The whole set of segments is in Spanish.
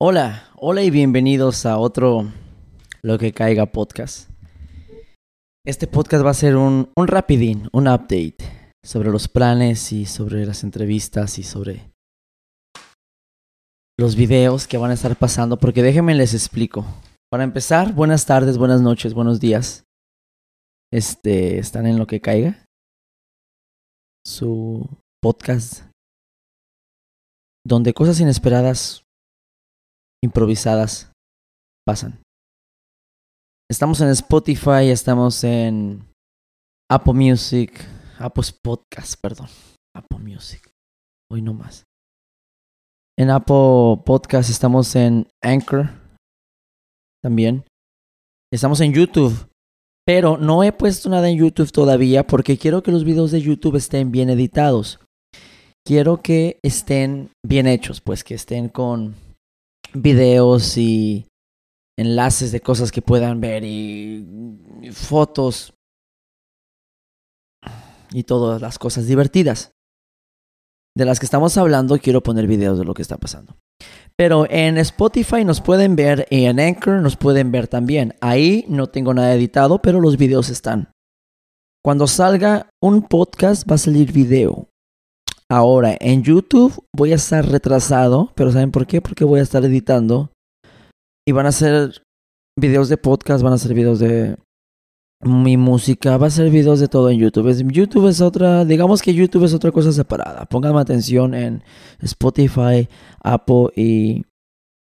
Hola, hola y bienvenidos a otro Lo que caiga podcast. Este podcast va a ser un, un rapidín, un update sobre los planes y sobre las entrevistas y sobre los videos que van a estar pasando, porque déjenme les explico. Para empezar, buenas tardes, buenas noches, buenos días. Este, están en lo que caiga. Su podcast donde cosas inesperadas, improvisadas, pasan. Estamos en Spotify, estamos en Apple Music, Apple Podcast, perdón, Apple Music. Hoy no más. En Apple Podcast estamos en Anchor también. Estamos en YouTube. Pero no he puesto nada en YouTube todavía porque quiero que los videos de YouTube estén bien editados quiero que estén bien hechos, pues que estén con videos y enlaces de cosas que puedan ver y, fotos y todas las cosas divertidas de las que estamos hablando. Quiero poner videos de lo que está pasando. Pero en Spotify nos pueden ver y en Anchor nos pueden ver también. Ahí no tengo nada editado, pero los videos están. Cuando salga un podcast va a salir video. Ahora, en YouTube voy a estar retrasado, pero ¿saben por qué? Porque voy a estar editando y van a ser videos de podcast, van a ser videos de mi música, va a ser videos de todo en YouTube. YouTube es otra, digamos que YouTube es otra cosa separada. Pónganme atención en Spotify, Apple y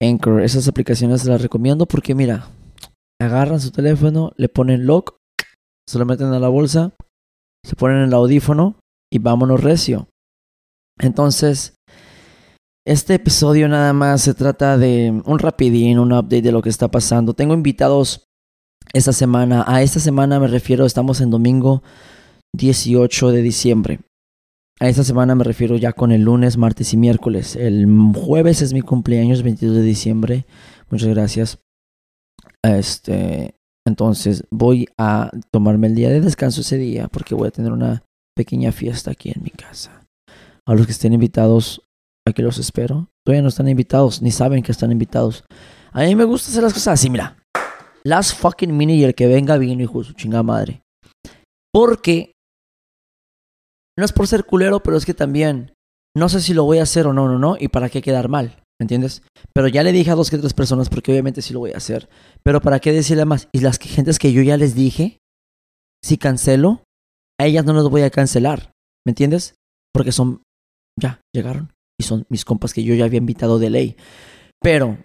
Anchor. Esas aplicaciones se las recomiendo porque mira, agarran su teléfono, le ponen lock, se lo meten a la bolsa, se ponen el audífono y vámonos recio. Entonces, este episodio nada más se trata de un rapidín, un update de lo que está pasando. Tengo invitados esta semana. A esta semana me refiero, estamos en domingo 18 de diciembre. A esta semana me refiero ya con el lunes, martes y miércoles. El jueves es mi cumpleaños, 22 de diciembre. Muchas gracias. Este, entonces voy a tomarme el día de descanso ese día porque voy a tener una pequeña fiesta aquí en mi casa. A los que estén invitados, aquí los espero. Todavía no están invitados, ni saben que están invitados. A mí me gusta hacer las cosas así, mira. Last fucking minute y el que venga vino, hijo de su chingada madre. Porque no es por ser culero, pero es que también no sé si lo voy a hacer o no, no, no, y para qué quedar mal, ¿me entiendes? Pero ya le dije a dos que tres personas porque obviamente sí lo voy a hacer, pero para qué decirle más. Y las gentes que yo ya les dije, si cancelo, a ellas no las voy a cancelar, ¿me entiendes? Porque son ya, llegaron. Y son mis compas que yo ya había invitado de ley. Pero,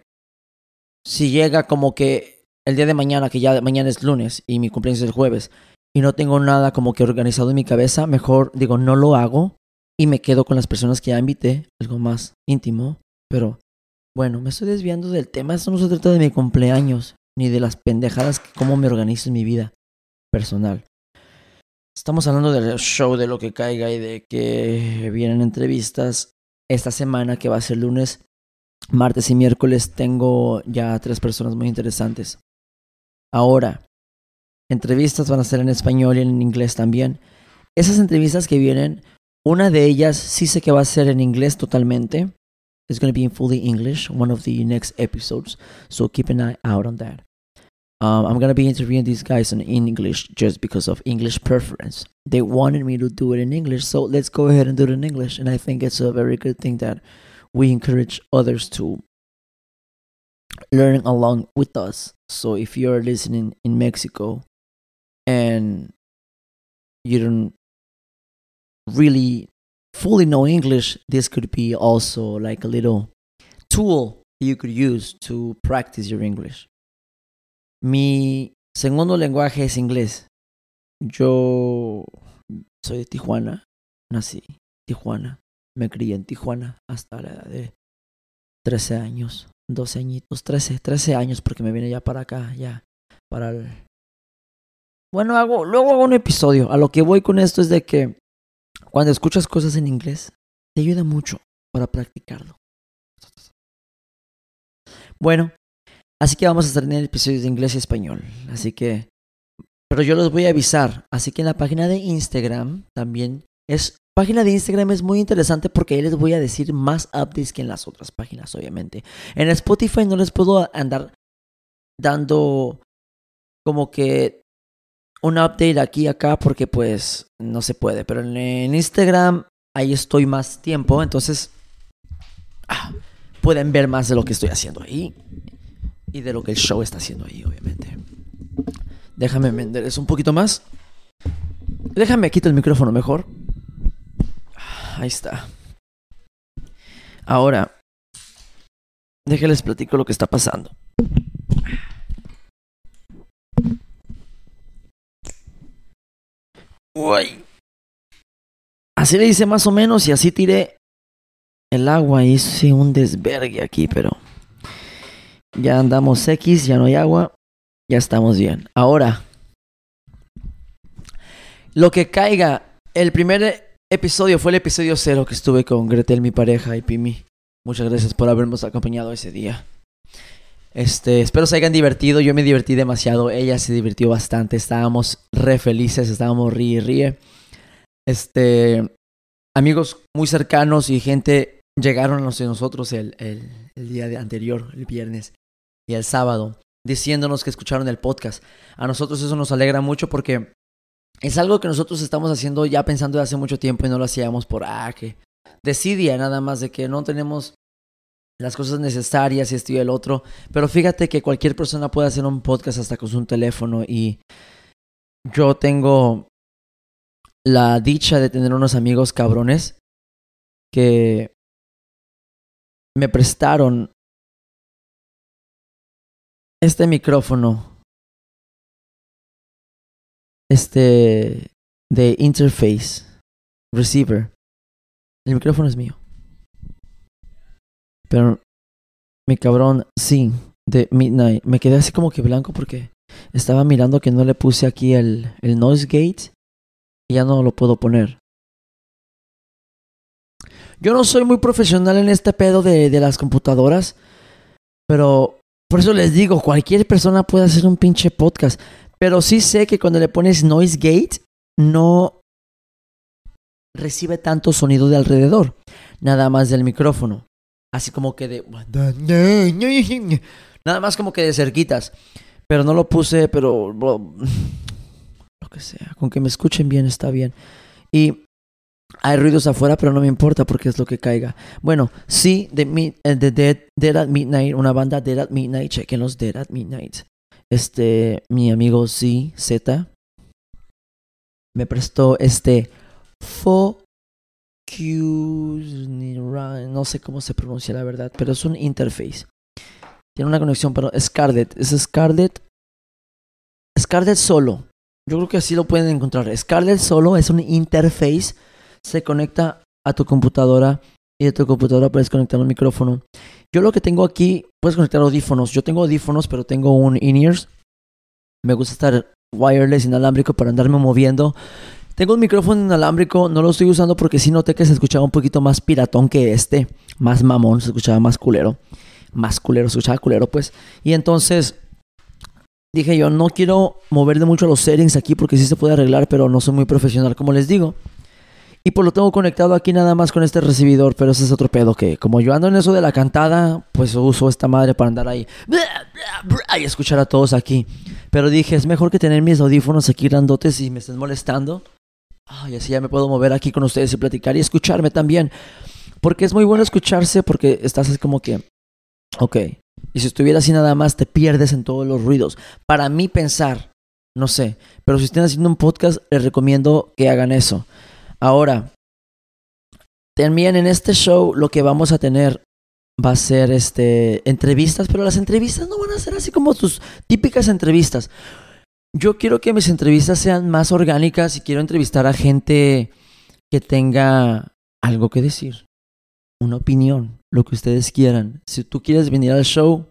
si llega como que el día de mañana, que ya mañana es lunes y mi cumpleaños es el jueves, y no tengo nada como que organizado en mi cabeza, mejor digo, no lo hago y me quedo con las personas que ya invité, algo más íntimo. Pero, bueno, me estoy desviando del tema. Esto no se trata de mi cumpleaños, ni de las pendejadas que cómo me organizo en mi vida personal. Estamos hablando del show de lo que caiga y de que vienen entrevistas. Esta semana, que va a ser lunes, martes y miércoles, tengo ya tres personas muy interesantes. Ahora, entrevistas van a ser en español y en inglés también. Esas entrevistas que vienen, una de ellas sí sé que va a ser en inglés totalmente. It's going to be in fully English, one of the next episodes. So keep an eye out on that. Um, I'm gonna be interviewing these guys in, English just because of English preference. They wanted me to do it in English, so let's go ahead and do it in English. And I think it's a very good thing that we encourage others to learn along with us. So if you're listening in Mexico and you don't really fully know English, this could be also like a little tool you could use to practice your English. Mi segundo lenguaje es inglés. Yo soy de Tijuana, nací en Tijuana, me crié en Tijuana hasta la edad de 13 años, 12 añitos, 13, 13 años porque me vine ya para acá, ya, para el... Bueno, hago, luego hago un episodio. A lo que voy con esto es de que cuando escuchas cosas en inglés, te ayuda mucho para practicarlo. Bueno, Así que vamos a tener episodios de inglés y español. Así que, pero yo los voy a avisar. Así que en la página de Instagram también Es página de Instagram es muy interesante porque ahí les voy a decir más updates que en las otras páginas, obviamente. En Spotify no les puedo andar dando como que un update aquí y acá porque pues no se puede. Pero en, Instagram ahí estoy más tiempo, entonces ah, pueden ver más de lo que estoy haciendo ahí y de lo que el show está haciendo ahí, obviamente. Déjame vender eso un poquito más. Déjame quitar el micrófono mejor. Ahí está. Ahora, déjenles platico lo que está pasando. Uy. Así le hice más o menos y así tiré el agua. Hice un desvergue aquí, pero ya andamos X, ya no hay agua. Ya estamos bien. Ahora, lo que caiga, el primer episodio fue el episodio cero que estuve con Gretel, mi pareja, y Pimi. Muchas gracias por habernos acompañado ese día. Este, espero se hayan divertido. Yo me divertí demasiado. Ella se divirtió bastante. Estábamos re felices. Estábamos ríe, ríe. Este, amigos muy cercanos y gente llegaron a nosotros el, el, el día de anterior, el viernes y el sábado, diciéndonos que escucharon el podcast. A nosotros eso nos alegra mucho porque es algo que nosotros estamos haciendo ya pensando de hace mucho tiempo y no lo hacíamos por, ah, que decidia nada más de que no tenemos las cosas necesarias y esto y el otro. Pero fíjate que cualquier persona puede hacer un podcast hasta con su teléfono y yo tengo la dicha de tener unos amigos cabrones que me prestaron este micrófono este de interface receiver. El micrófono es mío. Pero mi cabrón, sí, de Midnight. Me quedé así como que blanco porque estaba mirando que no le puse aquí el, noise gate y ya no lo puedo poner. Yo no soy muy profesional en este pedo de las computadoras, pero por eso les digo, cualquier persona puede hacer un pinche podcast. Pero sí sé que cuando le pones noise gate, no recibe tanto sonido de alrededor, nada más del micrófono. Así como que de... Nada más como que de cerquitas. Pero no lo puse, pero... Lo que sea, con que me escuchen bien está bien. Y hay ruidos afuera, pero no me importa porque es lo que caiga. Bueno, sí, de, eh, Dead, at Midnight, una banda Dead at Midnight, chequen los Dead at Midnight este, mi amigo Z, Z, me prestó este Focus, no sé cómo se pronuncia la verdad, pero es un interface. Tiene una conexión, pero Scarlett, es Scarlett, Scarlett solo. Yo creo que así lo pueden encontrar. Scarlett solo es un interface, se conecta a tu computadora y de tu computadora puedes conectar un micrófono. Yo lo que tengo aquí, puedes conectar audífonos. Yo tengo audífonos, pero tengo un in-ears. Me gusta estar wireless, inalámbrico, para andarme moviendo. Tengo un micrófono inalámbrico, no lo estoy usando porque sí noté que se escuchaba un poquito más piratón que este. Más mamón, se escuchaba más culero. Más culero, se escuchaba culero, pues. Y entonces dije yo, no quiero mover de mucho los settings aquí porque sí se puede arreglar, pero no soy muy profesional, como les digo. Y pues lo tengo conectado aquí nada más con este recibidor, pero ese es otro pedo que como yo ando en eso de la cantada, pues uso esta madre para andar ahí y escuchar a todos aquí. Pero dije, es mejor que tener mis audífonos aquí grandotes y me estén molestando. Ay, así ya me puedo mover aquí con ustedes y platicar y escucharme también. Porque es muy bueno escucharse porque estás como que, ok. Y si estuviera así nada más, te pierdes en todos los ruidos. Para mí pensar, no sé. Pero si estén haciendo un podcast, les recomiendo que hagan eso. Ahora, también en este show lo que vamos a tener va a ser este entrevistas, pero las entrevistas no van a ser así como tus típicas entrevistas. Yo quiero que mis entrevistas sean más orgánicas y quiero entrevistar a gente que tenga algo que decir, una opinión, lo que ustedes quieran. Si tú quieres venir al show,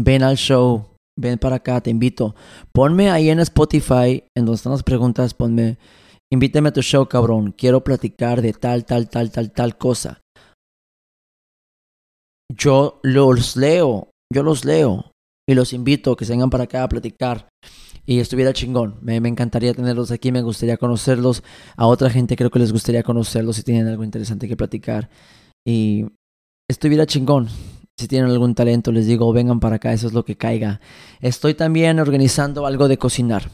ven al show, ven para acá, te invito. Ponme ahí en Spotify, en donde están las preguntas, ponme Invítame a tu show, cabrón. Quiero platicar de tal, tal, tal, tal, tal cosa. Yo los leo, yo los leo y los invito a que vengan para acá a platicar. Y estuviera chingón. Me, me, encantaría tenerlos aquí, me gustaría conocerlos. A otra gente creo que les gustaría conocerlos si tienen algo interesante que platicar. Y estuviera chingón. Si tienen algún talento, les digo, vengan para acá, eso es lo que caiga. Estoy también organizando algo de cocinar.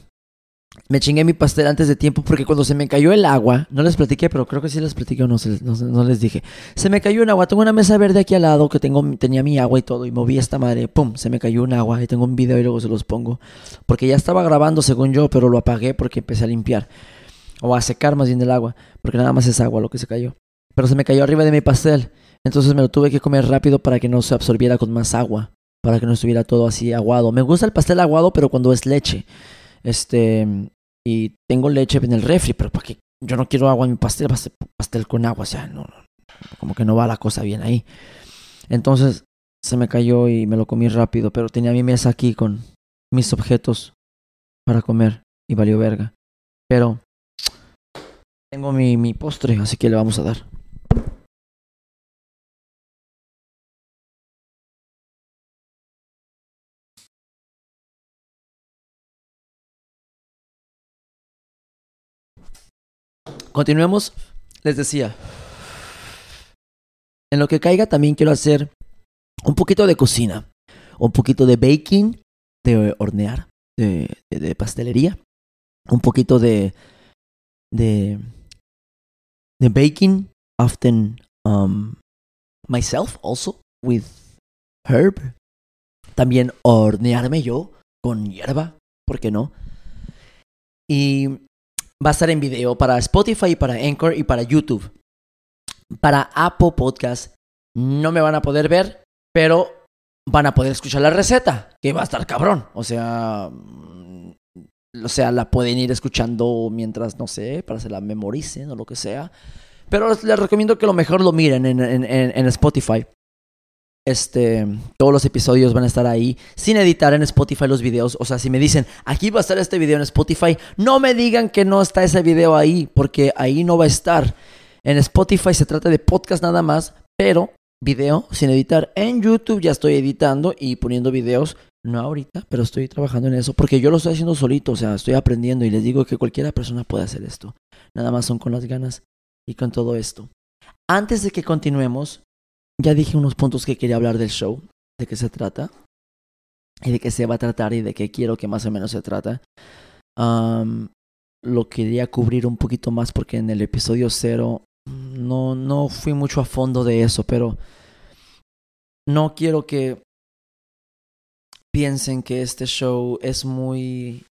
Me chingué mi pastel antes de tiempo porque cuando se me cayó el agua, no les platiqué, pero creo que sí les platiqué o no, no, les dije. Se me cayó un agua, tengo una mesa verde aquí al lado que tengo, tenía mi agua y todo, y moví esta madre, pum, se me cayó un agua, y tengo un video y luego se los pongo. Porque ya estaba grabando según yo, pero lo apagué porque empecé a limpiar. O a secar más bien el agua, porque nada más es agua lo que se cayó. Pero se me cayó arriba de mi pastel. Entonces me lo tuve que comer rápido para que no se absorbiera con más agua, para que no estuviera todo así aguado. Me gusta el pastel aguado, pero cuando es leche. Este, y tengo leche en el refri, pero para que yo no quiero agua en mi pastel, pastel con agua, o sea, no, como que no va la cosa bien ahí. Entonces se me cayó y me lo comí rápido, pero tenía mi mesa aquí con mis objetos para comer y valió verga. Pero tengo mi, mi postre, así que le vamos a dar. Continuemos. Les decía. En lo que caiga también quiero hacer un poquito de cocina. Un poquito de baking, de hornear, de, de, pastelería. Un poquito de, de, de baking, often um, myself also with herb. También hornearme yo con hierba, ¿por qué no? Y va a estar en video para Spotify, para Anchor y para YouTube. Para Apple Podcast no me van a poder ver, pero van a poder escuchar la receta, que va a estar cabrón. O sea, mm, o sea, la pueden ir escuchando mientras, no sé, para se la memoricen o lo que sea. Pero les recomiendo que lo mejor lo miren en, en, en Spotify. Este, todos los episodios van a estar ahí sin editar en Spotify los videos. O sea, si me dicen, aquí va a estar este video en Spotify, no me digan que no está ese video ahí, porque ahí no va a estar. En Spotify se trata de podcast nada más, pero video sin editar. En YouTube ya estoy editando y poniendo videos. No ahorita, pero estoy trabajando en eso porque yo lo estoy haciendo solito, o sea, estoy aprendiendo y les digo que cualquiera persona puede hacer esto. Nada más son con las ganas y con todo esto. Antes de que continuemos, ya dije unos puntos que quería hablar del show, de qué se trata, y de qué se va a tratar y de qué quiero que más o menos se trata. lo quería cubrir un poquito más porque en el episodio cero no, no fui mucho a fondo de eso, pero no quiero que piensen que este show es muy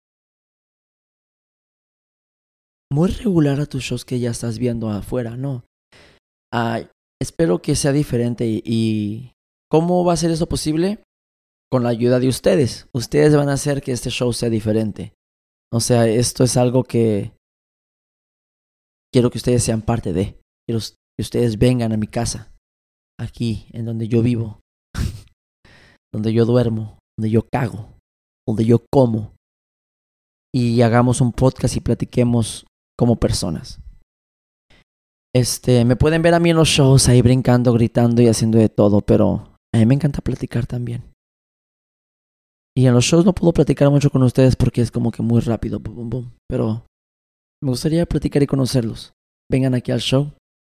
muy regular a tus shows que ya estás viendo afuera, no. Ah, espero que sea diferente y, ¿cómo va a ser eso posible? Con la ayuda de ustedes. Ustedes van a hacer que este show sea diferente. O sea, esto es algo que quiero que ustedes sean parte de. Quiero que ustedes vengan a mi casa, aquí, en donde yo vivo, donde yo duermo, donde yo cago, donde yo como, y hagamos un podcast y platiquemos como personas. Este, me pueden ver a mí en los shows ahí brincando, gritando y haciendo de todo, pero a mí me encanta platicar también. Y en los shows no puedo platicar mucho con ustedes porque es como que muy rápido, pero me gustaría platicar y conocerlos. Vengan aquí al show,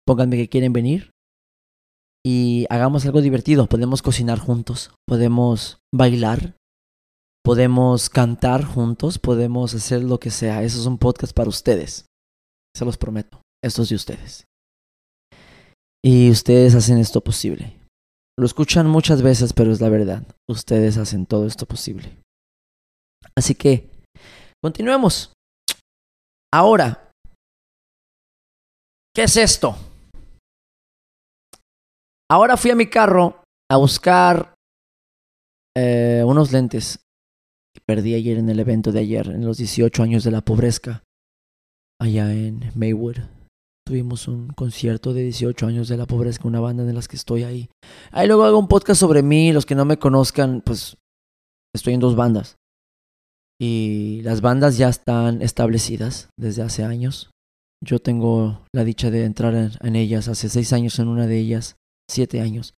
pónganme que quieren venir y hagamos algo divertido. Podemos cocinar juntos, podemos bailar, podemos cantar juntos, podemos hacer lo que sea. Eso es un podcast para ustedes. Se los prometo. Esto es de ustedes. Y ustedes hacen esto posible. Lo escuchan muchas veces, pero es la verdad. Ustedes hacen todo esto posible. Así que, continuemos. Ahora, ¿qué es esto? Ahora fui a mi carro a buscar eh, unos lentes que perdí ayer en el evento de ayer, en los 18 años de la pobreza, allá en Maywood. Tuvimos un concierto de 18 años de la pobreza con una banda en las que estoy ahí. Ahí luego hago un podcast sobre mí. Los que no me conozcan, pues estoy en dos bandas. Y las bandas ya están establecidas desde hace años. Yo tengo la dicha de entrar en, ellas hace seis años en una de ellas, siete años.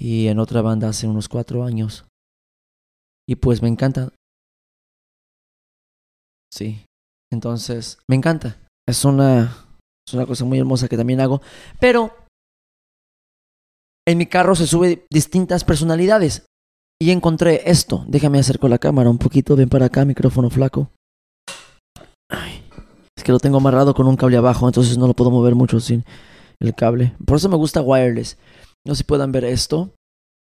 Y en otra banda hace unos cuatro años. Y pues me encanta Sí. Entonces, me encanta. Es una, es una cosa muy hermosa que también hago. Pero en mi carro se sube distintas personalidades. Y encontré esto. Déjame acerco la cámara un poquito. Ven para acá, micrófono flaco. Ay, es que lo tengo amarrado con un cable abajo, entonces no lo puedo mover mucho sin el cable. Por eso me gusta wireless. No sé si puedan ver esto.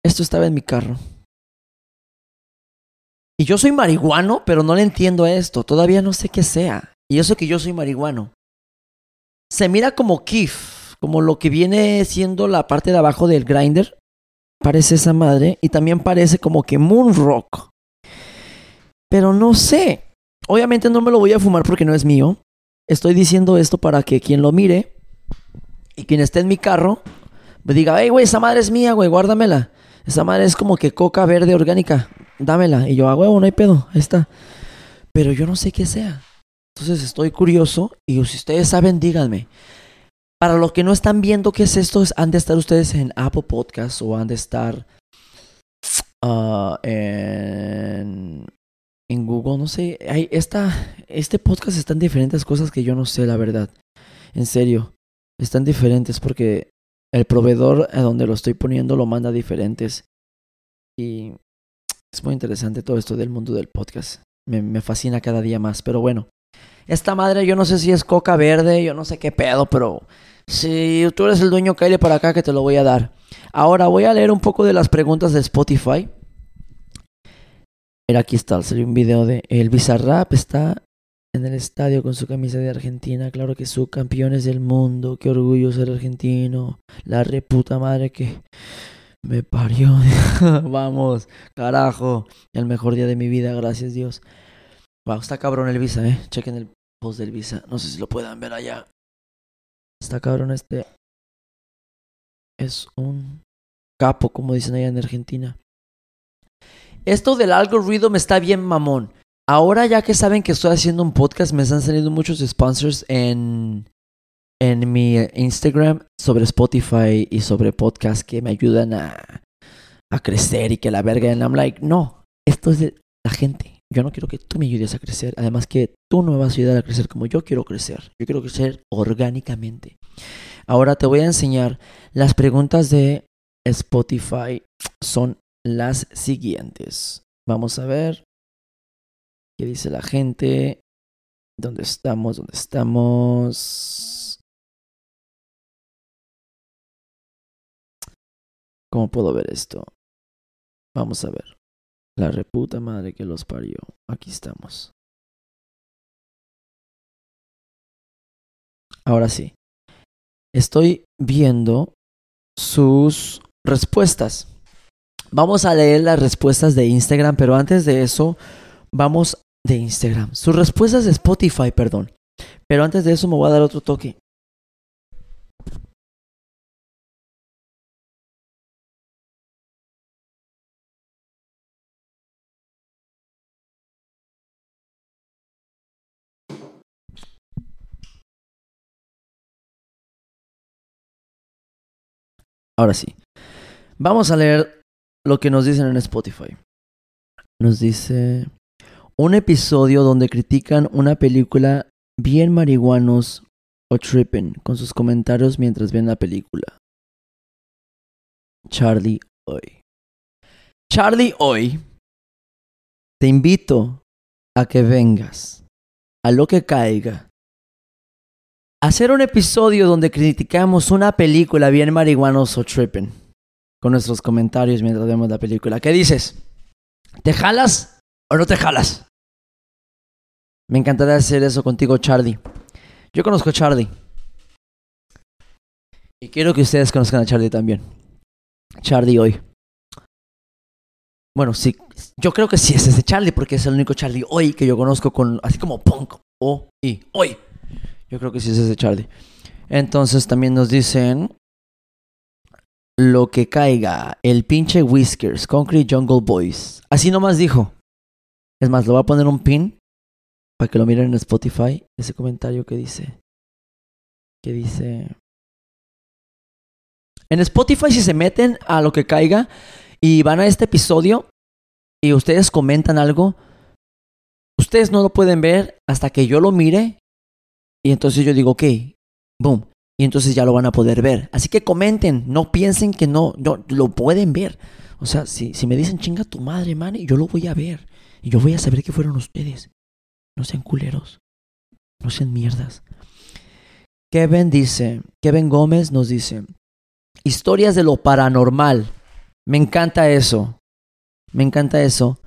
Esto estaba en mi carro. Y yo soy marihuano, pero no le entiendo esto. Todavía no sé qué sea. Y eso que yo soy marihuano. Se mira como Kif, como lo que viene siendo la parte de abajo del grinder. Parece esa madre. Y también parece como que Moonrock. Pero no sé. Obviamente no me lo voy a fumar porque no es mío. Estoy diciendo esto para que quien lo mire y quien esté en mi carro me diga, hey, güey, esa madre es mía, güey, guárdamela. Esa madre es como que coca verde orgánica. Dámela. Y yo, ah, huevo, no hay pedo. Ahí está. Pero yo no sé qué sea. Entonces estoy curioso y si ustedes saben, díganme. Para los que no están viendo qué es esto, han de estar ustedes en Apple Podcasts o han de estar ah, en, en Google. No sé. Hay esta, este podcast está en diferentes cosas que yo no sé, la verdad. En serio. Están diferentes porque el proveedor a donde lo estoy poniendo lo manda diferentes. Y es muy interesante todo esto del mundo del podcast. Me, me, fascina cada día más. Pero bueno, esta madre yo no sé si es coca verde, yo no sé qué pedo, pero si tú eres el dueño, cállate para acá que te lo voy a dar. Ahora voy a leer un poco de las preguntas de Spotify. Mira, aquí está, salió un video de El Bizarrap está en el estadio con su camisa de Argentina. Claro que son campeones del mundo. Qué orgullo ser argentino. La reputa madre que me parió. Vamos, carajo. El mejor día de mi vida, gracias Dios. Wow, está cabrón el Visa, eh. Chequen el post del Visa. No sé si lo puedan ver allá. Está cabrón este. Es un capo, como dicen allá en Argentina. Esto del algoritmo está bien mamón. Ahora ya que saben que estoy haciendo un podcast, me están saliendo muchos sponsors en, en mi Instagram sobre Spotify y sobre podcast que me ayudan a, a crecer y que la verga. I'm like, no, esto es de la gente. Yo no quiero que tú me ayudes a crecer. Además que tú no me vas a ayudar a crecer como yo quiero crecer. Yo quiero crecer orgánicamente. Ahora te voy a enseñar las preguntas de Spotify. Son las siguientes. Vamos a ver. ¿Qué dice la gente? ¿Dónde estamos? ¿Dónde estamos? ¿Cómo puedo ver esto? Vamos a ver. La reputa madre que los parió. Aquí estamos. Ahora sí. Estoy viendo sus respuestas. Vamos a leer las respuestas de Instagram, pero antes de eso, vamos de Instagram. Sus respuestas de Spotify, perdón. Pero antes de eso me voy a dar otro toque. Ahora sí. Vamos a leer lo que nos dicen en Spotify. Nos dice un episodio donde critican una película bien marihuanos o tripping con sus comentarios mientras ven la película. Charlie hoy. Charlie hoy. Te invito a que vengas a lo que caiga. Hacer un episodio donde criticamos una película bien marihuanos o tripping con nuestros comentarios mientras vemos la película. ¿Qué dices? ¿Te jalas o no te jalas? Me encantaría hacer eso contigo, Charlie. Yo conozco a Charlie. Y quiero que ustedes conozcan a Charlie también. Charlie hoy. Bueno, sí. Yo creo que sí es ese Charlie porque es el único Charlie hoy que yo conozco con así como punk o y hoy. Yo creo que sí es ese Charlie. Entonces también nos dicen lo que caiga, el pinche Whiskers, Concrete Jungle Boys. Así nomás dijo. Es más, lo voy a poner un pin para que lo miren en Spotify, ese comentario que dice, que dice, en Spotify si se meten a lo que caiga y van a este episodio y ustedes comentan algo, Ustedes no lo pueden ver hasta que yo lo mire y entonces yo digo, ok, boom. Y entonces ya lo van a poder ver. Así que comenten, no piensen que no, no lo pueden ver. O sea, si, si me dicen chinga tu madre, man, yo lo voy a ver. Y yo voy a saber que fueron ustedes. No sean culeros. No sean mierdas. Kevin dice, Kevin Gómez nos dice, historias de lo paranormal. Me encanta eso. Me encanta eso.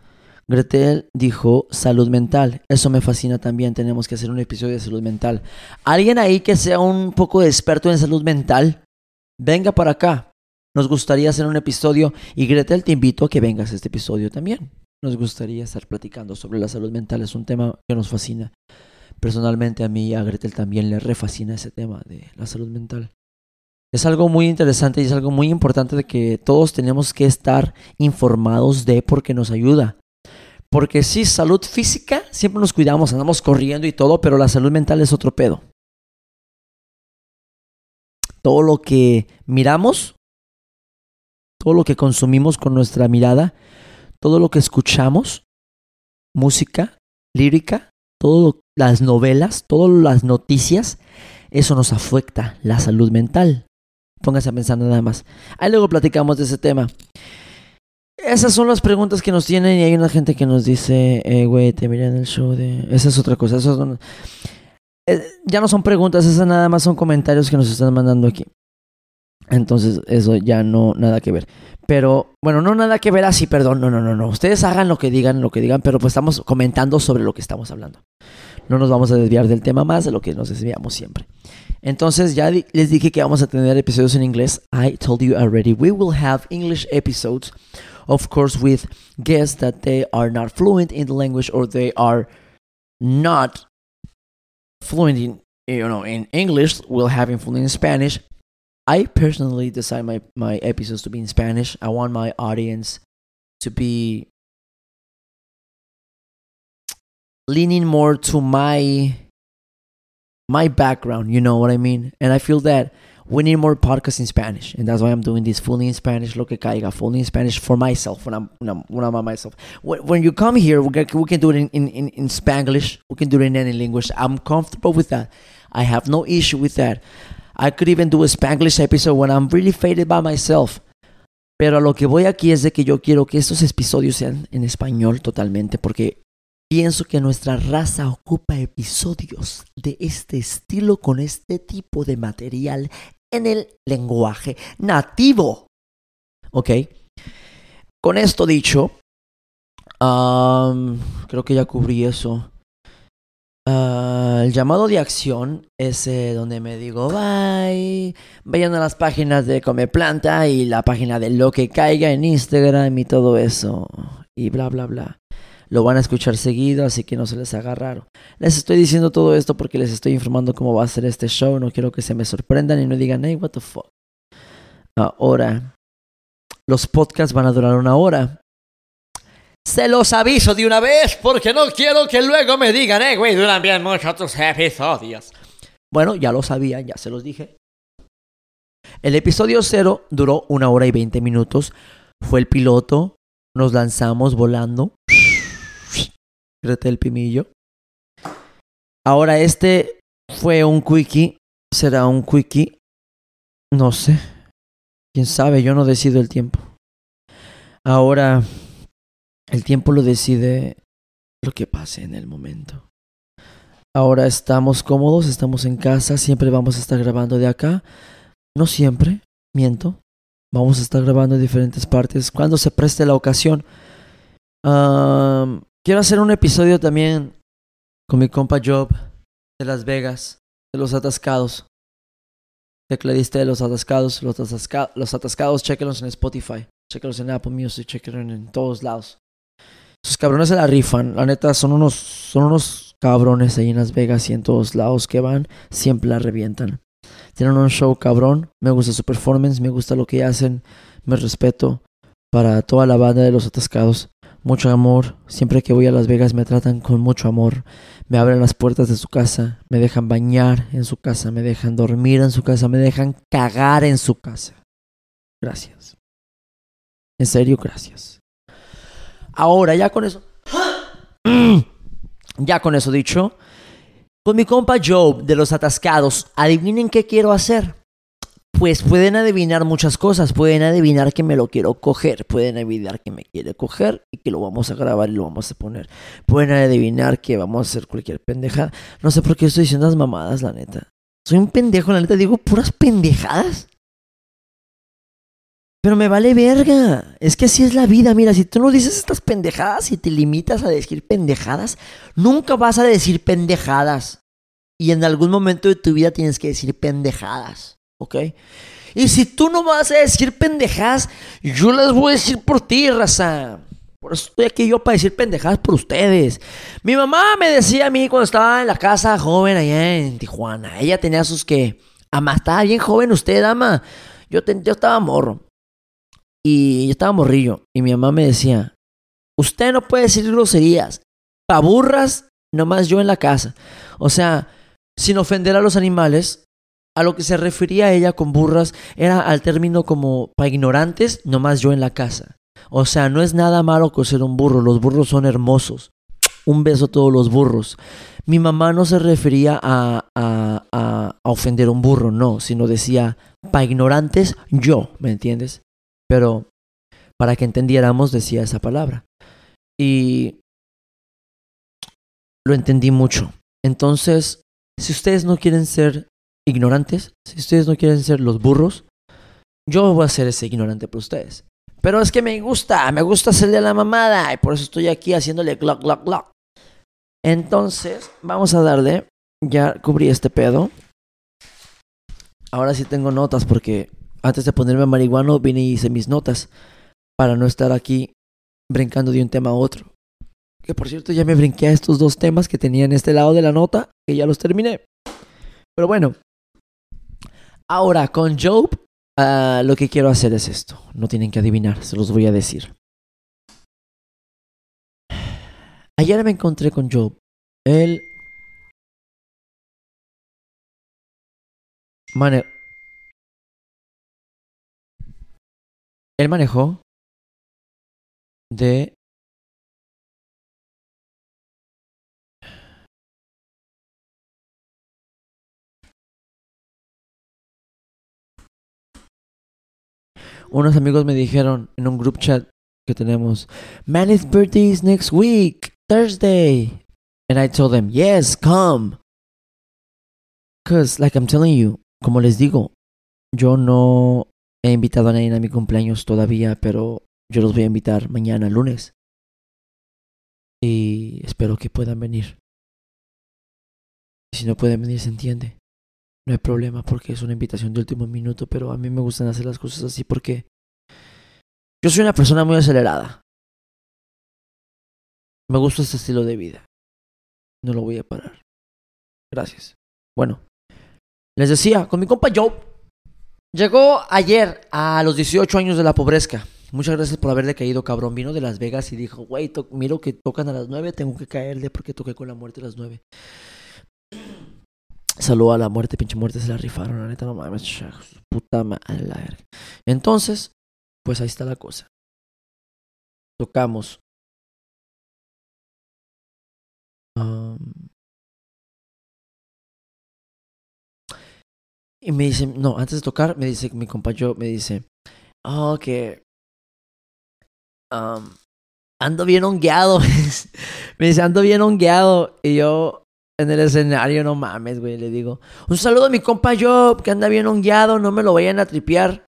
Gretel dijo salud mental. Eso me fascina también. Tenemos que hacer un episodio de salud mental. ¿Alguien ahí que sea un poco experto en salud mental? Venga para acá. Nos gustaría hacer un episodio y Gretel te invito a que vengas a este episodio también. Nos gustaría estar platicando sobre la salud mental. Es un tema que nos fascina. Personalmente a mí y a Gretel también le refascina ese tema de la salud mental. Es algo muy interesante y es algo muy importante de que todos tenemos que estar informados de porque nos ayuda. Porque sí, salud física, siempre nos cuidamos, andamos corriendo y todo, pero la salud mental es otro pedo. Todo lo que miramos, todo lo que consumimos con nuestra mirada, todo lo que escuchamos, música, lírica, todas las novelas, todas las noticias, eso nos afecta la salud mental. Póngase a pensar nada más. Ahí luego platicamos de ese tema. Esas son las preguntas que nos tienen y hay una gente que nos dice, eh, güey, te miré en el show de... Esa es otra cosa. Eh, ya no son preguntas, esas nada más son comentarios que nos están mandando aquí. Entonces, eso ya no, nada que ver. Pero, bueno, no nada que ver así, perdón, no, no, no, no. Ustedes hagan lo que digan, lo que digan, pero pues estamos comentando sobre lo que estamos hablando. No nos vamos a desviar del tema más de lo que nos desviamos siempre. Entonces, ya les dije que vamos a tener episodios en inglés. I told you already. We will have English episodes of course, with guests that they are not fluent in the language or they are not fluent in you know in English. We'll have fluent in Spanish. I personally decide my my episodes to be in Spanish. I want my audience to be leaning more to my my background you know what i mean and i feel that we need more podcasts in Spanish, and that's why I'm doing this fully in Spanish. Lo que caiga, fully in Spanish for myself when I'm when I'm, by myself. When, you come here, we can, we can do it in, in, in, in Spanglish. We can do it in any language. I'm comfortable with that. I have no issue with that. I could even do a Spanglish episode when I'm really faded by myself. Pero a lo que voy aquí es de que yo quiero que estos episodios sean en español totalmente, porque pienso que nuestra raza ocupa episodios de este estilo con este tipo de material en el lenguaje nativo. ¿Ok? Con esto dicho, creo que ya cubrí eso. Ah, el llamado de acción es donde me digo bye. Vayan a las páginas de Come Planta y la página de Lo que caiga en Instagram y todo eso. Y bla, bla, bla lo van a escuchar seguido, así que no se les haga raro. Les estoy diciendo todo esto porque les estoy informando cómo va a ser este show. No quiero que se me sorprendan y no digan, hey, what the fuck. Ahora, los podcasts van a durar una hora. Se los aviso de una vez porque no quiero que luego me digan, eh, güey, duran bien muchos tus episodios. Bueno, ya lo sabían, ya se los dije. El episodio cero duró una hora y veinte minutos. Fue el piloto. Nos lanzamos volando el Pimillo. Ahora este fue un quickie, será un quickie, no sé, quién sabe, yo no decido el tiempo. Ahora el tiempo lo decide lo que pase en el momento. Ahora estamos cómodos, estamos en casa, siempre vamos a estar grabando de acá. No siempre, miento. Vamos a estar grabando en diferentes partes cuando se preste la ocasión. Quiero hacer un episodio también con mi compa Job de Las Vegas, de los atascados. Tecladista de los atascados, los, atascados, los atascados, chequenlos en Spotify, chequenlos en Apple Music, chequenlos en todos lados. Esos cabrones se la rifan, la neta, son unos, son unos cabrones ahí en Las Vegas y en todos lados que van, siempre la revientan. Tienen un show cabrón, me gusta su performance, me gusta lo que hacen, me respeto para toda la banda de los atascados mucho amor. Siempre que voy a Las Vegas me tratan con mucho amor. Me abren las puertas de su casa, me dejan bañar en su casa, me dejan dormir en su casa, me dejan cagar en su casa. Gracias. En serio, gracias. Ahora, ya con eso. ya con eso dicho, con mi compa Joe de los atascados, adivinen qué quiero hacer. Pues pueden adivinar muchas cosas, pueden adivinar que me lo quiero coger, pueden adivinar que me quiere coger y que lo vamos a grabar y lo vamos a poner. Pueden adivinar que vamos a hacer cualquier pendejada. No sé por qué estoy diciendo las mamadas, la neta. Soy un pendejo, la neta, digo puras pendejadas. Pero me vale verga. Es que así es la vida. Mira, si tú no dices estas pendejadas y te limitas a decir pendejadas, nunca vas a decir pendejadas. Y en algún momento de tu vida tienes que decir pendejadas. ¿Ok? Y si tú no vas a decir pendejadas, yo las voy a decir por ti, raza. Por eso estoy aquí yo para decir pendejadas por ustedes. Mi mamá me decía a mí cuando estaba en la casa joven allá en Tijuana. Ella tenía sus que. Ama, estaba bien joven usted, ama. Yo, yo estaba morro. Y yo estaba morrillo. Y mi mamá me decía: Usted no puede decir groserías. Pa' burras, nomás yo en la casa. O sea, sin ofender a los animales, a lo que se refería ella con burras era al término como para ignorantes, nomás yo en la casa. O sea, no es nada malo coser un burro, los burros son hermosos. Un beso a todos los burros. Mi mamá no se refería a, a, a, ofender un burro, no, sino decía, para ignorantes, yo, ¿me entiendes? Pero para que entendiéramos decía esa palabra. Y lo entendí mucho. Entonces, si ustedes no quieren ser ignorantes, si ustedes no quieren ser los burros, yo voy a ser ese ignorante por ustedes. Pero es que me gusta, me gusta hacerle la mamada y por eso estoy aquí haciéndole glock, glock, glock. Entonces, vamos a darle. Ya cubrí este pedo. Ahora sí tengo notas porque antes de ponerme marihuano vine y hice mis notas para no estar aquí brincando de un tema a otro. Que por cierto ya me brinqué a estos dos temas que tenía en este lado de la nota, que ya los terminé. Pero bueno, ahora con Job, uh, lo que quiero hacer es esto. No tienen que adivinar, se los voy a decir. Ayer me encontré con Job. Él mane él manejó de unos amigos me dijeron en un group chat que tenemos, Manny's birthday is next week, Thursday. And I told them, yes, come. Because, like I'm telling you, como les digo, yo no he invitado a nadie a mi cumpleaños todavía, pero yo los voy a invitar mañana, lunes. Y espero que puedan venir. Si no pueden venir, se entiende. No hay problema porque es una invitación de último minuto, pero a mí me gustan hacer las cosas así porque yo soy una persona muy acelerada. Me gusta este estilo de vida. No lo voy a parar. Gracias. Bueno, les decía, con mi compa Joe, llegó ayer a los 18 años de la pobreza. Muchas gracias por haberle caído, cabrón. Vino de Las Vegas y dijo, güey, miro que tocan a las 9, tengo que caerle porque toqué con la muerte a las 9. Salud a la muerte, pinche muerte, se la rifaron, la neta, no mames, puta madre, la. Entonces, pues ahí está la cosa. Tocamos. Um, y me dice, no, antes de tocar, me dice mi compañero, me dice, oh, que ando bien hongueado. me dice, ando bien hongueado. Y yo, en el escenario, no mames, güey, le digo, un saludo a mi compa Job, que anda bien hongueado, no me lo vayan a tripear.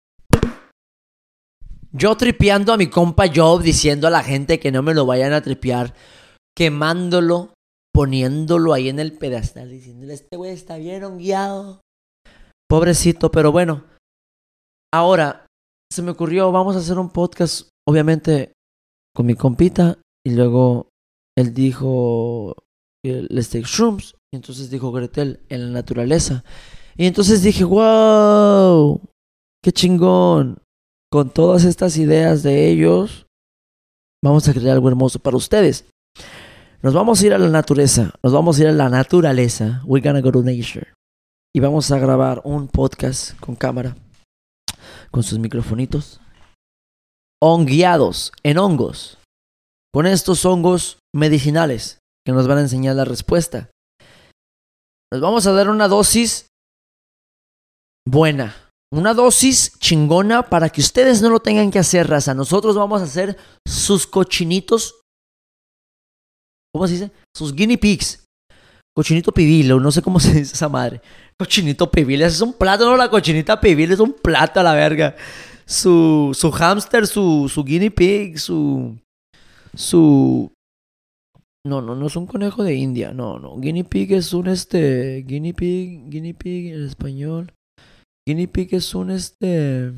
Yo tripeando a mi compa Job, diciendo a la gente que no me lo vayan a tripear, quemándolo, poniéndolo ahí en el pedestal, diciéndole, este güey está bien hongueado. Pobrecito, pero bueno. Ahora, se me ocurrió, vamos a hacer un podcast, obviamente, con mi compita, y luego él dijo Let's Take Shrooms. Y entonces dijo Gretel, en la naturaleza. Y entonces dije, wow, qué chingón. Con todas estas ideas de ellos, vamos a crear algo hermoso para ustedes. Nos vamos a ir a la naturaleza. Nos vamos a ir a la naturaleza. We're gonna go to nature. Y vamos a grabar un podcast con cámara. Con sus microfonitos. Hongueados en hongos. Con estos hongos medicinales que nos van a enseñar la respuesta. Nos vamos a dar una dosis buena, una dosis chingona para que ustedes no lo tengan que hacer, raza. Nosotros vamos a hacer sus cochinitos. ¿Cómo se dice? Sus guinea pigs. Cochinito pibilo, no sé cómo se dice esa madre. Cochinito pibil, es un plato, no la cochinita pibil, es un plato a la verga. Su, su hamster, su, su guinea pig, su, su... No, no, no es un conejo de India, no, no. Guinea pig es un este... Guinea pig, guinea pig en español. Guinea pig es un este...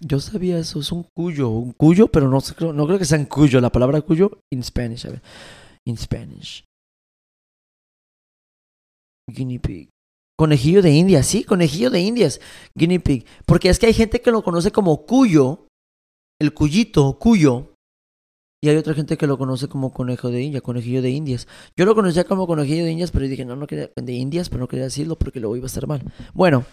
Yo sabía eso, es un cuyo, un cuyo, pero no, no creo que sea en cuyo, la palabra cuyo in Spanish, a ver. Spanish. Guinea pig. Conejillo de India, sí, conejillo de Indias, guinea pig. Porque es que hay gente que lo conoce como cuyo, el cuyito, cuyo, y hay otra gente que lo conoce como conejo de India, conejillo de Indias. Yo lo conocía como conejillo de Indias, pero dije, no, no quería de Indias, pero no quería decirlo porque luego iba a estar mal. Bueno,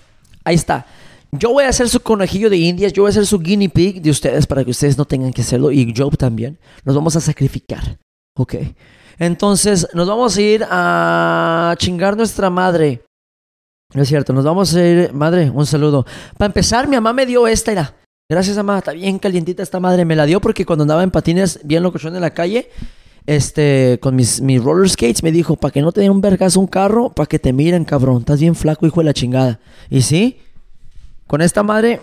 ahí está. Yo voy a hacer su conejillo de Indias, yo voy a hacer su guinea pig de ustedes para que ustedes no tengan que hacerlo y Job también. Nos vamos a sacrificar, ¿ok? Entonces, nos vamos a ir a chingar nuestra madre. No es cierto, nos vamos a ir, madre, un saludo. Para empezar, mi mamá me dio esta, era. Gracias, mamá. Está bien calientita esta madre. Me la dio porque cuando andaba en patines bien locochón en la calle, este, con mis, mis roller skates, me dijo, para que no te den un vergazo un carro, para que te miren, cabrón. Estás bien flaco, hijo de la chingada. Y sí, con esta madre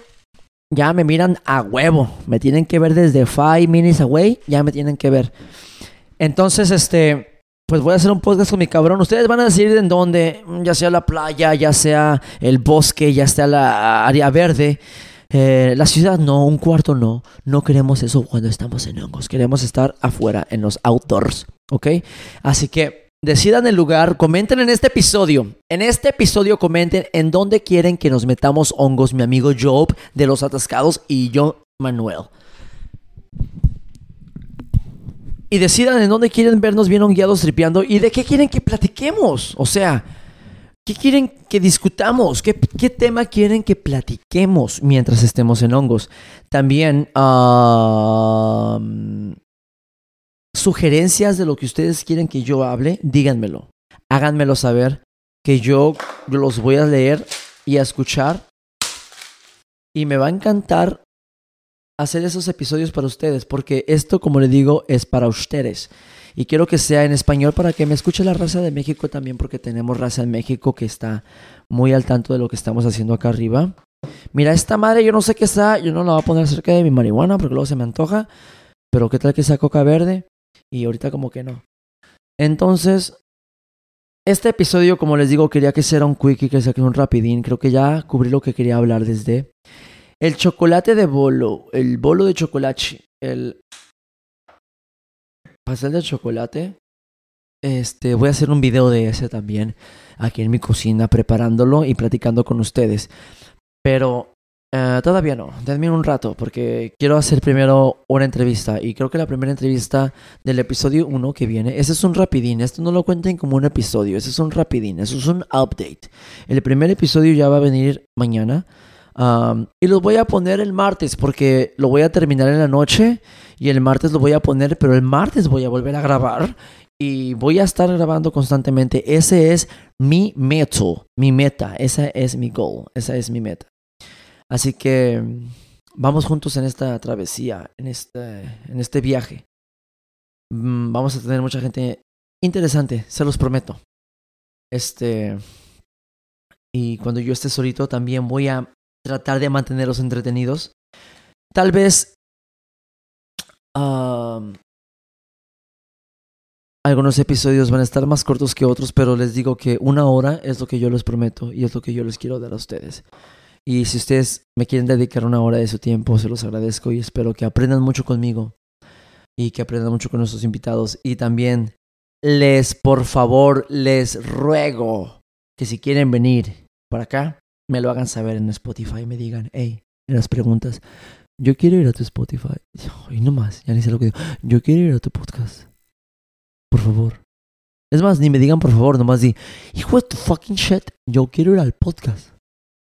ya me miran a huevo. Me tienen que ver desde five minutes away, ya me tienen que ver. Entonces, este, pues voy a hacer un podcast con mi cabrón. Ustedes van a decir en dónde, ya sea la playa, ya sea el bosque, ya sea la área verde. Eh, la ciudad no, un cuarto no. No queremos eso cuando estamos en hongos. Queremos estar afuera, en los outdoors. ¿Ok? Así que decidan el lugar. Comenten en este episodio. En este episodio comenten en dónde quieren que nos metamos hongos. Mi amigo Job de los atascados y yo, Manuel. Y decidan en dónde quieren vernos bien hongueados tripeando y de qué quieren que platiquemos. O sea, ¿Qué quieren que discutamos? ¿Qué, tema quieren que platiquemos mientras estemos en hongos? También sugerencias de lo que ustedes quieren que yo hable, díganmelo. Háganmelo saber que yo los voy a leer y a escuchar. Y me va a encantar hacer esos episodios para ustedes, porque esto, como le digo, es para ustedes. Y quiero que sea en español para que me escuche la raza de México también, porque tenemos raza en México que está muy al tanto de lo que estamos haciendo acá arriba. Mira, esta madre yo no sé qué está, yo no la voy a poner cerca de mi marihuana porque luego se me antoja. Pero qué tal que sea coca verde y ahorita como que no. Entonces, este episodio, como les digo, quería que sea un quickie, que sea un rapidín. Creo que ya cubrí lo que quería hablar desde el chocolate de bolo, el bolo de chocolate, el pastel de chocolate. Este, voy a hacer un video de ese también aquí en mi cocina preparándolo y platicando con ustedes. Pero eh, todavía no, denme un rato porque quiero hacer primero una entrevista y creo que la primera entrevista del episodio 1 que viene, ese es un rapidín, esto no lo cuenten como un episodio, ese es un rapidín, eso es un update. El primer episodio ya va a venir mañana y lo voy a poner el martes porque lo voy a terminar en la noche y el martes lo voy a poner, pero el martes voy a volver a grabar y voy a estar grabando constantemente. Ese es mi meta, mi meta, esa es mi goal, esa es mi meta. Así que vamos juntos en esta travesía, en este, en este viaje. Mm, vamos a tener mucha gente interesante, se los prometo. Este. Y cuando yo esté solito también voy a tratar de mantenerlos entretenidos. Tal vez algunos episodios van a estar más cortos que otros, pero les digo que una hora es lo que yo les prometo y es lo que yo les quiero dar a ustedes. Y si ustedes me quieren dedicar una hora de su tiempo, se los agradezco y espero que aprendan mucho conmigo y que aprendan mucho con nuestros invitados. Y también les, por favor, les ruego que si quieren venir para acá, me lo hagan saber en Spotify, me digan, hey, en las preguntas, yo quiero ir a tu Spotify. Y no más, ya ni sé lo que digo. Yo quiero ir a tu podcast. Por favor. Es más, ni me digan por favor, nomás di, hijo de tu fucking shit, yo quiero ir al podcast.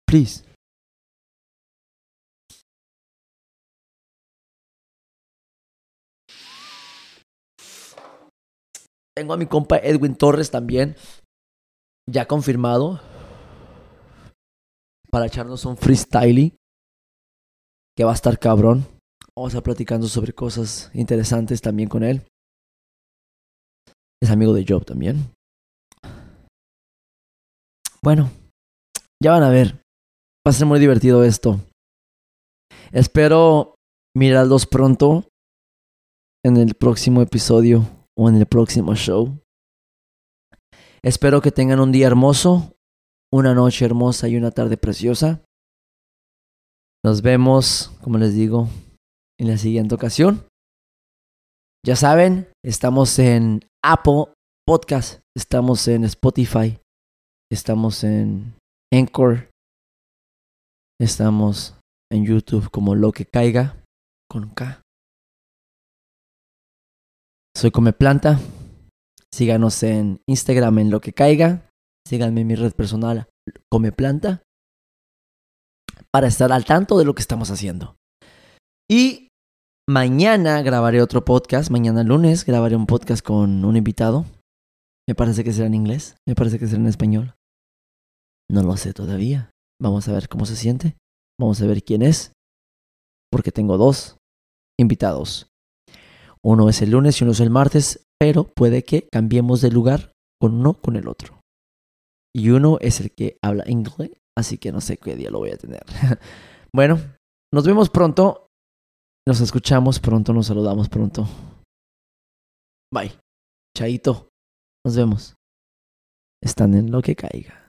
Please. Tengo a mi compa Edwin Torres también, ya confirmado, para echarnos un freestyle que va a estar cabrón. Vamos a estar platicando sobre cosas interesantes también con él. Es amigo de Job también. Bueno, ya van a ver. Va a ser muy divertido esto. Espero mirarlos pronto en el próximo episodio o en el próximo show. Espero que tengan un día hermoso, una noche hermosa y una tarde preciosa. Nos vemos, como les digo, en la siguiente ocasión. Ya saben, estamos en Apple Podcast, estamos en Spotify, estamos en Anchor, estamos en YouTube como Lo que caiga con K. Soy Come Planta. Síganos en Instagram en Lo que caiga. Síganme en mi red personal Come Planta para estar al tanto de lo que estamos haciendo. Y mañana grabaré otro podcast. Mañana lunes grabaré un podcast con un invitado. Me parece que será en inglés. Me parece que será en español. No lo sé todavía. Vamos a ver cómo se siente. Vamos a ver quién es. Porque tengo dos invitados. Uno es el lunes y uno es el martes, pero puede que cambiemos de lugar con uno con el otro. Y uno es el que habla inglés, así que no sé qué día lo voy a tener. bueno, nos vemos pronto. Nos escuchamos pronto, nos saludamos pronto. Bye. Chaito. Nos vemos. Están en lo que caiga.